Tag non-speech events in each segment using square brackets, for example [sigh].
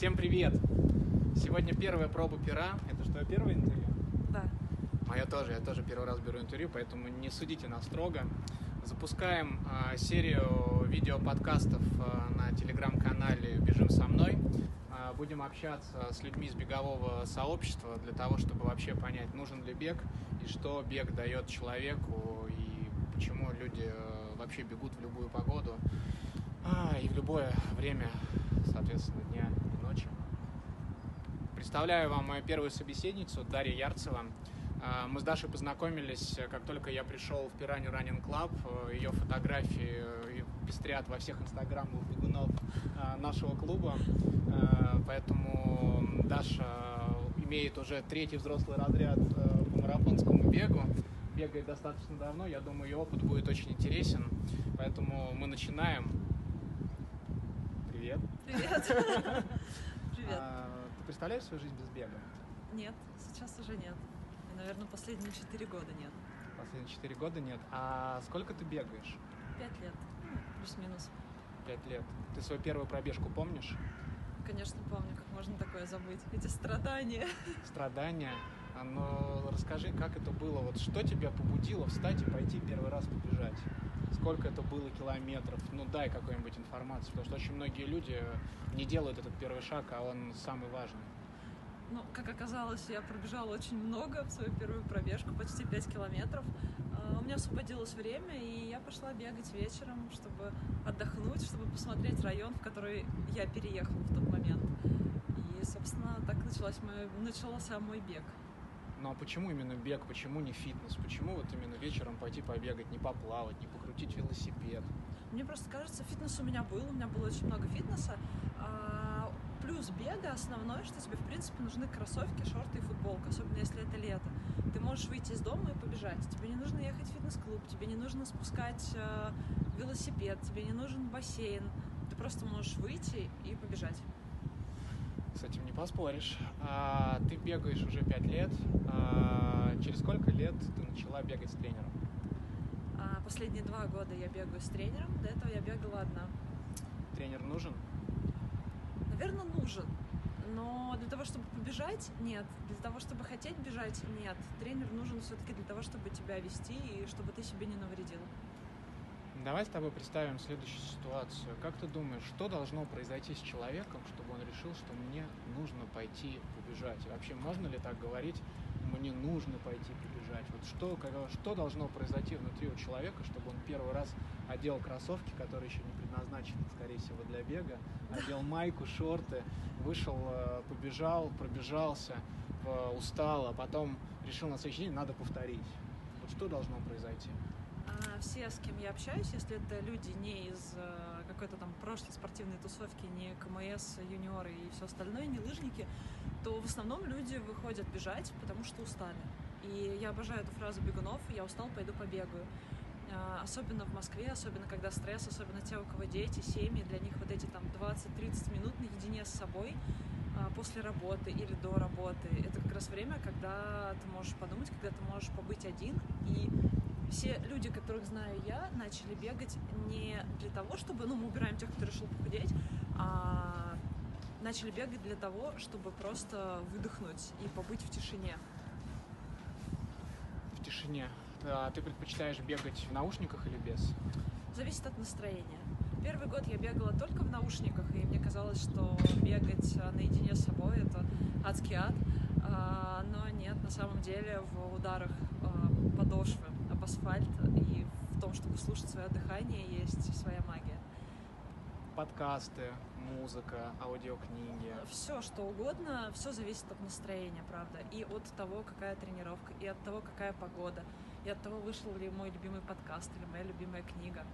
Всем привет! Сегодня первая проба пера. Это что, первое интервью? Да. Мое тоже, я тоже первый раз беру интервью, поэтому не судите нас строго. Запускаем э, серию видео-подкастов э, на телеграм-канале «Бежим со мной». Э, будем общаться с людьми из бегового сообщества для того, чтобы вообще понять, нужен ли бег и что бег дает человеку и почему люди э, вообще бегут в любую погоду а, и в любое время, соответственно. Представляю вам мою первую собеседницу, Дарья Ярцева. А, Мы с Дашей познакомились, э, как только я пришел в Пиранью Running Club. Ее фотографии э, пестрят во всех инстаграмах бегунов а, нашего клуба. А, Поэтому Даша имеет уже третий взрослый разряд э, по марафонскому бегу. Бегает достаточно давно, я думаю, ее опыт будет очень интересен. Поэтому мы начинаем. Привет. Привет. [laughs] Привет. Представляешь свою жизнь без бега? Нет, сейчас уже нет. И, наверное, последние четыре года нет. Последние четыре года нет. А сколько ты бегаешь? Пять лет. Ну, Плюс-минус. Пять лет. Ты свою первую пробежку помнишь? Конечно, помню, как можно такое забыть. Эти страдания. [laughs] Страдания. А, Но расскажи, как это было? Вот что тебя побудило встать и пойти первый раз побежать? Сколько это было километров? Ну, дай какую-нибудь информацию, потому что очень многие люди не делают этот первый шаг, а он самый важный. Ну, как оказалось, я пробежала очень много в свою первую пробежку, почти 5 километров. А, У меня освободилось время, и я пошла бегать вечером, чтобы отдохнуть, чтобы посмотреть район, в который я переехала в тот момент. И, собственно, так началась моя, начался мой бег. Ну а почему именно бег, почему не фитнес? Почему вот именно вечером пойти побегать, не поплавать, не покрутить велосипед? Мне просто кажется, фитнес у меня был, у меня было очень много фитнеса. А, плюс бега основное, что тебе, в принципе, нужны кроссовки, шорты и футболка, особенно если это лето. Ты можешь выйти из дома и побежать. Тебе не нужно ехать в фитнес-клуб, тебе не нужно спускать э, велосипед, тебе не нужен бассейн. Ты просто можешь выйти и побежать. С этим не поспоришь. А, ты бегаешь уже пять лет. А, через сколько лет ты начала бегать с тренером? А последние два года я бегаю с тренером, до этого я бегала одна. Тренер нужен? Наверное, нужен. Но для того, чтобы побежать, нет. Для того, чтобы хотеть бежать, нет. Тренер нужен все-таки для того, чтобы тебя вести и чтобы ты себе не навредил. Давай с тобой представим следующую ситуацию. Как ты думаешь, что должно произойти с человеком, чтобы решил, что мне нужно пойти побежать? И вообще, можно ли так говорить, мне нужно пойти побежать? Вот что, как- что должно произойти внутри у человека, чтобы он первый раз одел кроссовки, которые еще не предназначены, скорее всего, для бега, одел майку, шорты, вышел, э, побежал, пробежался, э, устал, а потом решил на следующий день, надо повторить. Вот что должно произойти? Все, с кем я общаюсь, если это люди не из э, какой-то там прошлой спортивной тусовки, не КМС, юниоры и все остальное, не лыжники, то в основном люди выходят бежать, потому что устали. И я обожаю эту фразу бегунов «я устал, пойду побегаю». А, Особенно в Москве, особенно когда стресс, особенно те, у кого дети, семьи, для них вот эти там 20-30 минут наедине с собой а, после работы или до работы. Это как раз время, когда ты можешь подумать, когда ты можешь побыть один. И все люди, которых знаю я, начали бегать не для того, чтобы, ну, мы убираем тех, кто решил похудеть, а начали бегать для того, чтобы просто выдохнуть и побыть в тишине. в тишине. А ты предпочитаешь бегать в наушниках или без? Зависит от настроения. Первый год я бегала только в наушниках, и мне казалось, что бегать наедине с собой это адский ад. А, Но нет, на самом деле в ударах а, подошвы об асфальт и в том, чтобы слушать свое дыхание, есть своя магия. Подкасты, музыка, аудиокниги. Все, что угодно, все зависит от настроения, правда. И от того, какая тренировка, и от того, какая погода, и от того, вышел ли мой любимый подкаст или моя любимая книга.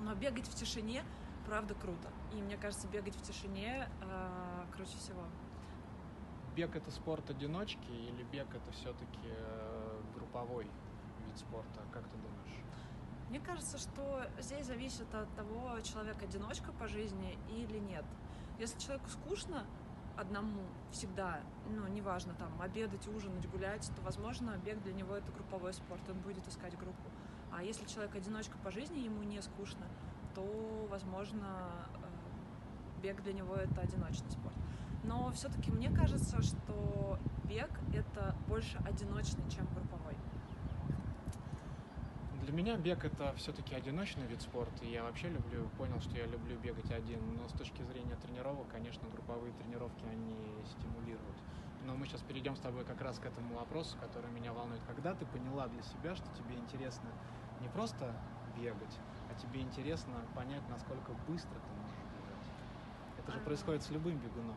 Но бегать в тишине, правда, круто. И мне кажется, бегать в тишине э, круче всего. Бег это спорт одиночки или бег это все-таки групповой вид спорта? Как ты думаешь? Мне кажется, что здесь зависит от того, человек одиночка по жизни или нет. Если человеку скучно одному всегда, ну, неважно, там, обедать, ужинать, гулять, то, возможно, бег для него это групповой спорт, он будет искать группу. А если человек одиночка по жизни, ему не скучно, то, возможно, э, бег для него это одиночный спорт. Но все-таки мне кажется, что бег это больше одиночный, чем групповой. Для меня бег это все-таки одиночный вид спорта. Я вообще люблю, понял, что я люблю бегать один. Но с точки зрения тренировок, конечно, групповые тренировки, они стимулируют. Но мы сейчас перейдем с тобой как раз к этому вопросу, который меня волнует. Когда ты поняла для себя, что тебе интересно не просто бегать, а тебе интересно понять, насколько быстро ты можешь бегать? Это же А. происходит с любым бегуном.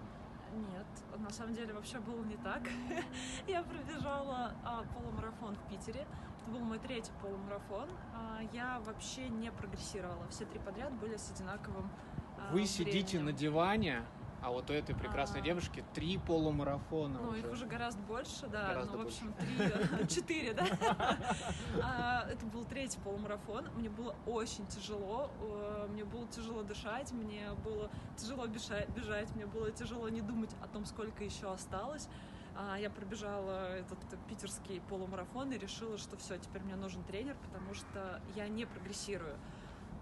Нет, на самом деле вообще было не так. [laughs] Я пробежала а, полумарафон в Питере. Это был мой третий полумарафон. А, я вообще не прогрессировала. Все три подряд были с одинаковым а, Вы сидите временем. на диване, а вот у этой прекрасной А. девушки три полумарафона Ну, уже. их уже гораздо больше, да. Гораздо ну, в общем, три, [laughs] четыре, да. [laughs] А, Это был третий полумарафон. Мне было очень тяжело. э, Мне было тяжело дышать, мне было тяжело бежать, мне было тяжело не думать о том, сколько еще осталось. А, Я пробежала этот питерский полумарафон и решила, что все, теперь мне нужен тренер, потому что я не прогрессирую.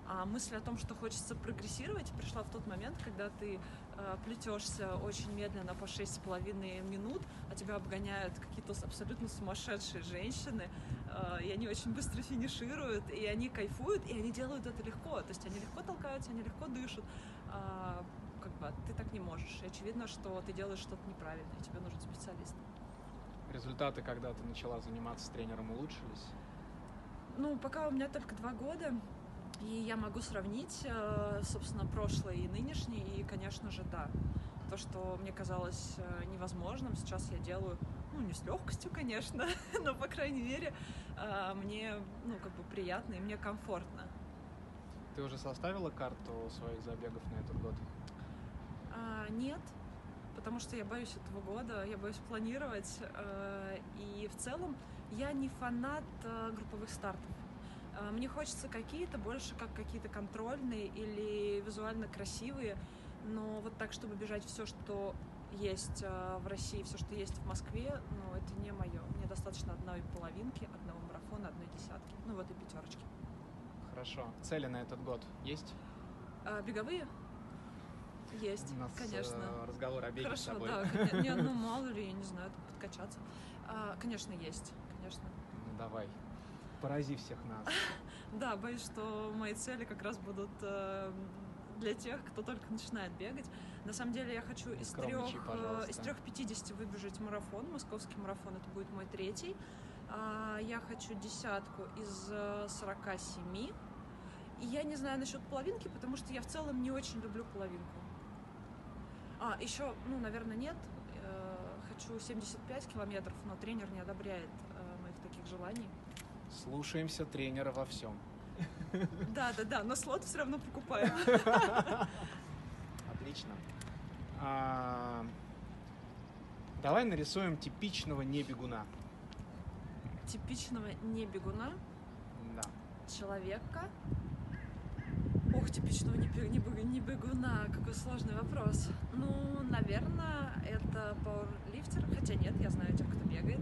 А мысль о том, что хочется прогрессировать, пришла в тот момент, когда ты э, плетешься очень медленно по шесть с половиной минут, а тебя обгоняют какие-то абсолютно сумасшедшие женщины, э, и они очень быстро финишируют, и они кайфуют, и они делают это легко. То есть они легко толкаются, они легко дышат. А, как бы ты так не можешь. И очевидно, что ты делаешь что-то неправильно, и тебе нужен специалист. Результаты, когда ты начала заниматься с тренером, улучшились? Ну, пока у меня только два года, и я могу сравнить, э, собственно, прошлый и нынешний, и, конечно же, да. То, что мне казалось э, невозможным, сейчас я делаю, ну, не с легкостью, конечно, [laughs] но, по крайней мере, э, мне, ну, как бы приятно и мне комфортно. Ты уже составила карту своих забегов на этот год? Нет, потому что я боюсь этого года, я боюсь планировать. э, И в целом я не фанат э, групповых стартов. Э, Мне хочется какие-то больше как какие-то контрольные или визуально красивые, но вот так, чтобы бежать все, что есть в России, все, что есть в Москве, ну, это не мое. Мне достаточно одной половинки, одного марафона, одной десятки, ну, вот и пятерочки. Хорошо. Цели на этот год есть? А беговые? Есть, У нас конечно. э, разговор о беге с Хорошо, тобой. да. коне- Не, ну [laughs] мало ли, я не знаю, подкачаться. А, конечно, есть, конечно. Ну давай. Порази всех нас. [laughs] Да, боюсь, что мои цели как раз будут э, для тех, кто только начинает бегать. На самом деле я хочу из трех, пожалуйста. из трех 50 выбежать марафон, московский марафон, это будет мой третий. А, я хочу десятку из э, 47. И я не знаю насчет половинки, потому что я в целом не очень люблю половинку. А, еще, ну, наверное, нет. Э, хочу 75 километров, но тренер не одобряет э, моих таких желаний. Слушаемся тренера во всем. Да, да, да, но слот все равно покупаю. Отлично. А, Давай нарисуем типичного небегуна. Типичного не бегуна, Да. человека. Ох, типичного не, не не бегуна, какой сложный вопрос. Ну, наверное, это пауэрлифтер, хотя нет, я знаю тех, кто бегает.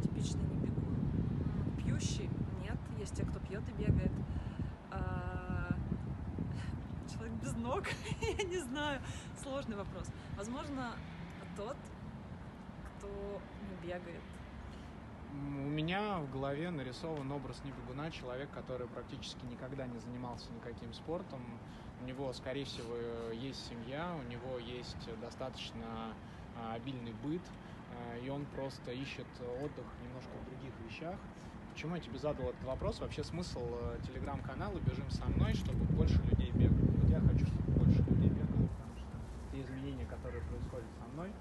Типичный не бегун. Пьющий? Нет, есть те, кто пьет и бегает. А, Человек без ног? [laughs] я не знаю. Сложный вопрос. Возможно, тот, кто не бегает. У меня в голове нарисован образ небегуна, человек, который практически никогда не занимался никаким спортом. У него, скорее всего, есть семья, у него есть достаточно а, обильный быт, а, и он просто ищет отдых немножко в других вещах. Почему я тебе задал этот вопрос? Вообще смысл э, телеграм-канала «Бежим со мной», чтобы больше людей бегало. Вот я хочу, чтобы больше людей бегало, потому что те изменения, которые происходят со мной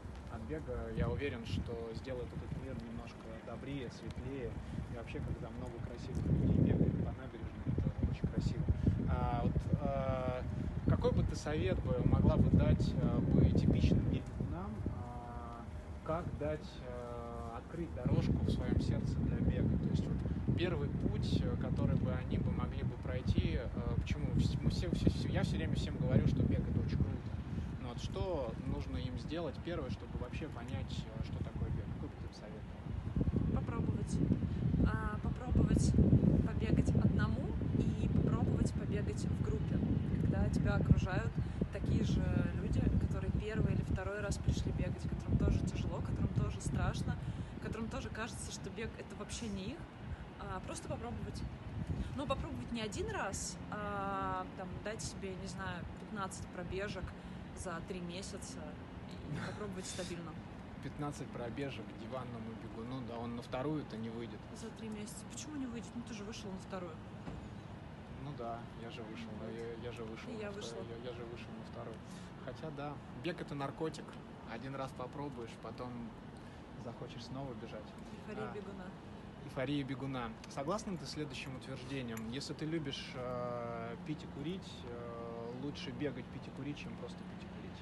бега, я уверен, что сделают этот мир немножко добрее, светлее. И вообще, когда много красивых людей бегает по набережной, это очень красиво. А, вот, а, какой бы ты совет бы могла бы дать а, бы типичным бегунам, а, как дать а, открыть дорожку в своем сердце для бега? То есть вот первый путь, который бы они бы могли бы пройти, э, почему мы все, все- все- я все время всем говорю, что бег это очень круто. Вот что нужно им сделать первое, чтобы вообще понять, э, что такое бег? Какой бы ты посоветовал? попробовать. А, попробовать побегать одному и попробовать побегать в группе, когда тебя окружают такие же люди, которые первый или второй раз пришли бегать, которым тоже тяжело, которым тоже страшно, которым тоже кажется, что бег это вообще не их, а просто попробовать. Но попробовать не один раз, а там, дать себе, не знаю, 15 пробежек за три месяца и попробовать стабильно. [laughs] 15 пробежек диванному бегуну, да он на вторую-то не выйдет. За три месяца. Почему не выйдет? Ну ты же вышел на вторую. Ну да, я же вышел, я, я же вышел. И я вышла. вторую, Я, я же вышел на второй. Хотя да, бег это наркотик. Один раз попробуешь, потом захочешь снова бежать. Эйфория А. бегуна. Эйфория бегуна. Согласна ты следующим утверждением? Если ты любишь э, пить и курить, э, лучше бегать, пить и курить, чем просто пить и курить.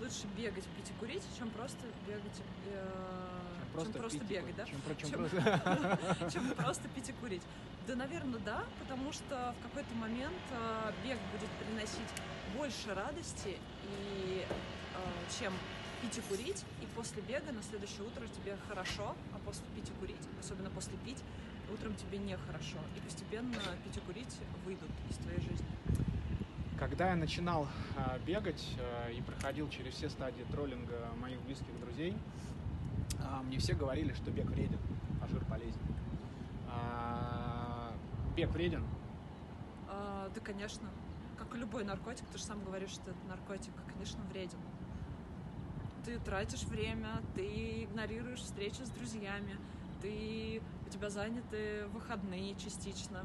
Лучше бегать, пить и курить, чем просто бегать, э, чем просто пить и бегать, да? Чем, чем Чем- просто- [laughs] чем [laughs] просто пить и курить. Да, наверное, да, потому что в какой-то момент э, бег будет приносить больше радости, и, э, чем пить и курить, и после бега на следующее утро тебе хорошо, а после пить и курить, особенно после пить, утром тебе нехорошо. И постепенно пить и курить выйдут из твоей жизни. Когда я начинал э, бегать э, и проходил через все стадии троллинга моих близких друзей, а, мне все говорили, что бег вреден, а жир полезен. А, бег вреден? А, да, конечно. Как и любой наркотик, ты же сам говоришь, что это наркотик, конечно, вреден. Ты тратишь время, ты игнорируешь встречи с друзьями, ты, у тебя заняты выходные частично.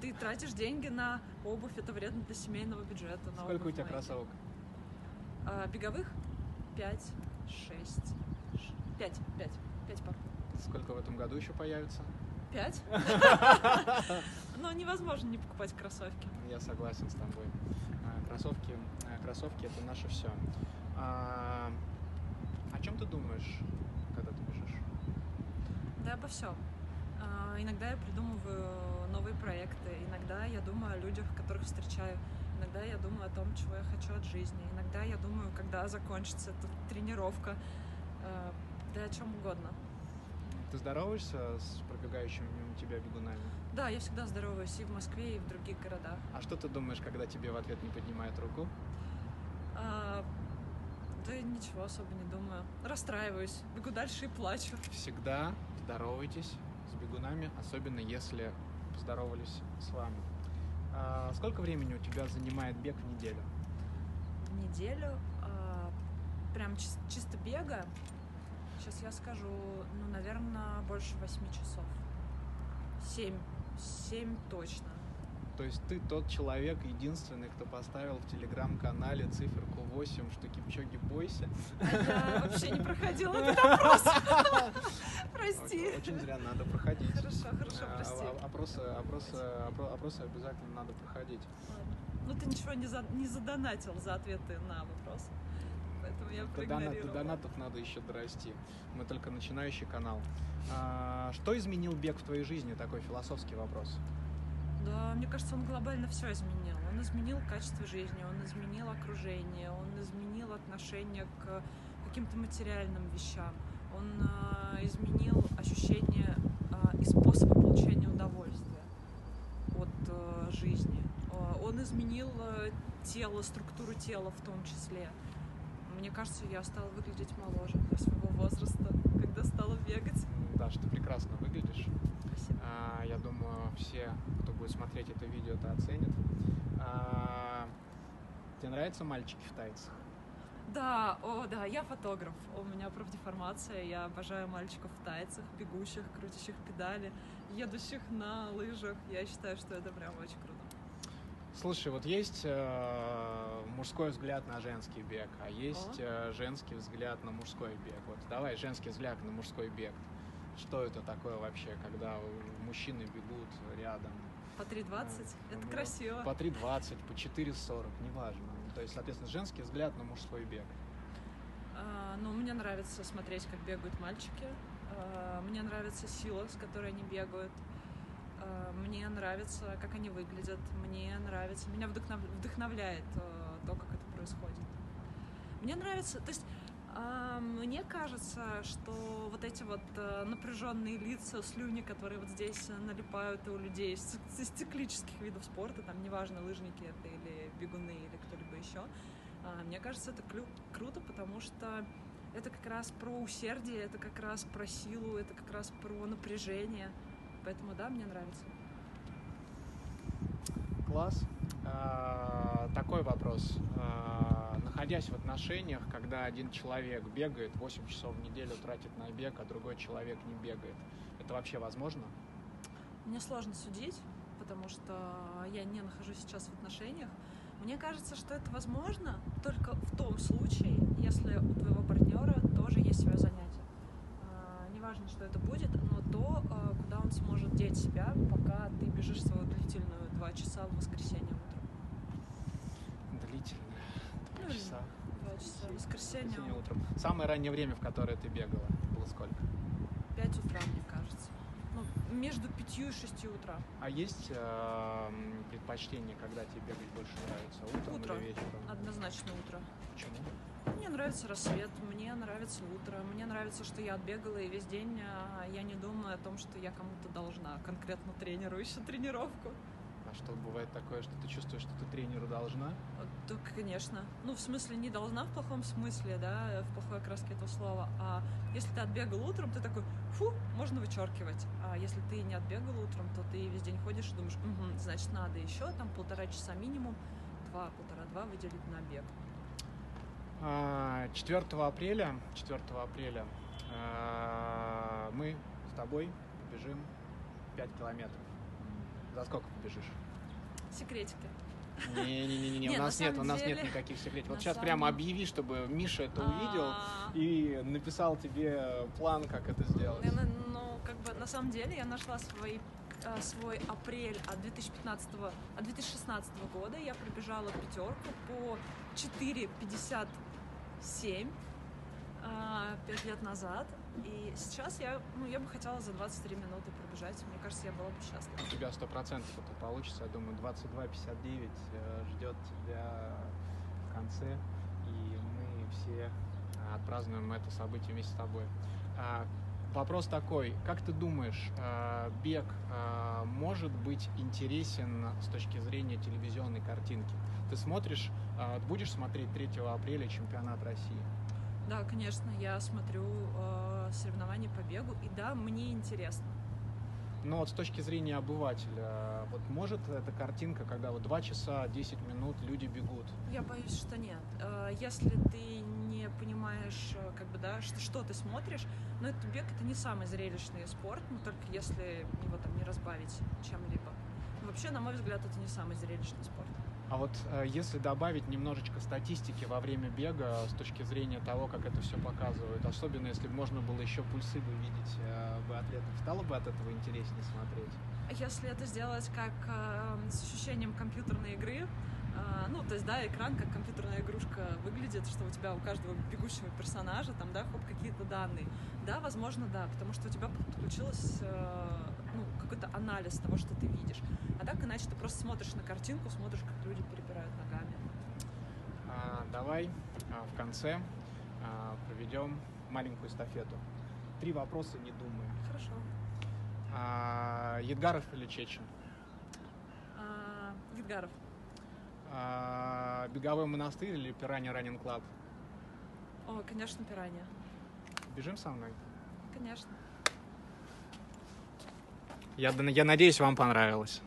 Ты тратишь деньги на обувь, это вредно для семейного бюджета. На Сколько у тебя кроссовок? А, беговых? Пять, шесть, пять, пять, пять пар. Сколько в этом году еще появится? Пять? [laughs] Но невозможно не покупать кроссовки. Я согласен с тобой. А, Кроссовки, а, кроссовки это наше все. о чем ты думаешь? Да, обо всем. Иногда я придумываю новые проекты, иногда я думаю о людях, которых встречаю, иногда я думаю о том, чего я хочу от жизни, иногда я думаю, когда закончится эта тренировка, А, да о чем угодно. Ты здороваешься с пробегающими мимо тебя бегунами? Да, я всегда здороваюсь и в Москве, и в других городах. А что ты думаешь, когда тебе в ответ не поднимают руку? А, Да ничего особо не думаю. Расстраиваюсь, бегу дальше и плачу. Всегда здоровайтесь с бегунами, особенно если поздоровались с вами. А сколько времени у тебя занимает бег в неделю? в неделю. а, Прям чис- чисто бега. Сейчас я скажу, ну, наверное, больше восьми часов. Семь. Семь точно. То есть ты тот человек единственный, кто поставил в телеграм-канале циферку 8, что Кипчоги бойся. А я [laughs] вообще не проходила этот опрос. [laughs] Прости. Очень зря надо проходить. Хорошо, хорошо, А, прости. а- Опросы, опросы, опро- опросы обязательно надо проходить. Ну, ты ничего не, за- не задонатил за ответы на вопрос. Поэтому я До, до донатов надо еще дорасти. Мы только начинающий канал. А, что изменил бег в твоей жизни? Такой философский вопрос. Да, мне кажется, он глобально все изменил. Он изменил качество жизни, он изменил окружение, он изменил отношение к каким-то материальным вещам, он а, изменил ощущение а, и способы получения удовольствия от а, жизни. Он изменил тело, структуру тела в том числе. Мне кажется, я стала выглядеть моложе для своего возраста, когда стала бегать. Даш, ты прекрасно выглядишь. Спасибо. А, я думаю, все, кто будет смотреть это видео, это оценит. А, тебе нравятся мальчики в тайцах? Да, о, да, я фотограф. У меня профдеформация. Я обожаю мальчиков в тайцах, бегущих, крутящих педали, едущих на лыжах. Я считаю, что это прям очень круто. Слушай, вот есть э, мужской взгляд на женский бег, а есть э, женский взгляд на мужской бег. Вот давай женский взгляд на мужской бег. Что это такое вообще, когда мужчины бегут рядом? По 3.20 Да, это ну, красиво. По 3.20, по 4.40, неважно. То есть, соответственно, женский взгляд на мужской бег. А, ну, мне нравится смотреть, как бегают мальчики. А, мне нравится сила, с которой они бегают. А, мне нравится, как они выглядят. Мне нравится, меня вдохнов- вдохновляет а, то, как это происходит. Мне нравится, то есть Мне кажется, что вот эти вот э, напряженные лица, слюни, которые вот здесь налипают у людей с циклических видов спорта, там неважно, лыжники это или бегуны или кто-либо еще, а, мне кажется, это клю- круто, потому что это как раз про усердие, это как раз про силу, это как раз про напряжение. Поэтому да, мне нравится. Класс. А, Такой вопрос. А, Находясь в отношениях, когда один человек бегает 8 часов в неделю, тратит на бег, а другой человек не бегает, это вообще возможно? Мне сложно судить, потому что я не нахожусь сейчас в отношениях. Мне кажется, что это возможно только в том случае, если у твоего партнера тоже есть свое занятие. А, Неважно, что это будет, но то, а, куда он сможет деть себя, пока ты бежишь свою длительную два часа в воскресенье утром. Длительно. Два часа. Два часа воскресенье Воскресенье утром. Самое раннее время, в которое ты бегала, было сколько? пять утра, мне кажется. Ну, между пятью и шестью утра. А есть э, предпочтение, когда тебе бегать больше нравится? Утром Утро. или вечером? Однозначно утро. Почему? Мне нравится рассвет, мне нравится утро, мне нравится, что я отбегала, и весь день а, я не думаю о том, что я кому-то должна, конкретно тренеру еще тренировку. А что бывает такое, что ты чувствуешь, что ты тренеру должна? То, конечно. Ну, в смысле, не должна в плохом смысле, да, в плохой окраске этого слова. А если ты отбегал утром, ты такой, фу, можно вычеркивать. А если ты не отбегал утром, то ты весь день ходишь и думаешь, «Мгм, значит, надо еще там полтора часа минимум, два, полтора-два выделить на бег. А, 4 апреля, 4 апреля а, мы с тобой побежим 5 километров. За сколько побежишь? Секретики. Не-не-не, [laughs] у нас нет, у нас нет никаких секретов. Вот сейчас прямо объяви, чтобы Миша это увидел А, и написал тебе план, как это сделать. На- Ну, как бы на самом деле я нашла свой, э, свой апрель от 2015 от 2016 года. Я пробежала пятерку по 4,57 а, пять лет назад. И сейчас я, ну, я бы хотела за 23 минуты пробежать. Мне кажется, я была бы счастлива. У тебя сто процентов это получится. Я думаю, 22.59 э, ждет тебя в конце, и мы все а, отпразднуем это событие вместе с тобой. А, Вопрос такой, как ты думаешь, а, бег может быть интересен с точки зрения телевизионной картинки? Ты смотришь, будешь смотреть 3 апреля чемпионат России? Да, конечно, я смотрю э, соревнования по бегу, и да, мне интересно. Но вот с точки зрения обывателя, вот может эта картинка, когда вот 2 часа 10 минут люди бегут, Я боюсь, что нет. Э, Если ты не понимаешь, э, как бы, да, что, что ты смотришь, но это бег это не самый зрелищный спорт, но только если его там не разбавить чем-либо. Вообще, на мой взгляд, это не самый зрелищный спорт. А вот э, если добавить немножечко статистики во время бега с точки зрения того, как это все показывают, особенно если бы можно было еще пульсы бы видеть э, бы атлетов, стало бы от этого интереснее смотреть? Если это сделать как э, с ощущением компьютерной игры, э, ну, то есть, да, экран как компьютерная игрушка выглядит, что у тебя у каждого бегущего персонажа там, да, хоп, какие-то данные. Да, возможно, да, потому что у тебя подключилось э, какой-то анализ того, что ты видишь. А так иначе ты просто смотришь на картинку, смотришь, как люди перебирают ногами. А, давай а, в конце а, проведем маленькую эстафету. Три вопроса, не думаю. Хорошо. А, Едгаров или Чечин? А, Гидгаров. А, Беговой монастырь или Пиранья Running Club? О, конечно, пиранья. Бежим со мной? Конечно. Я, я надеюсь, вам понравилось.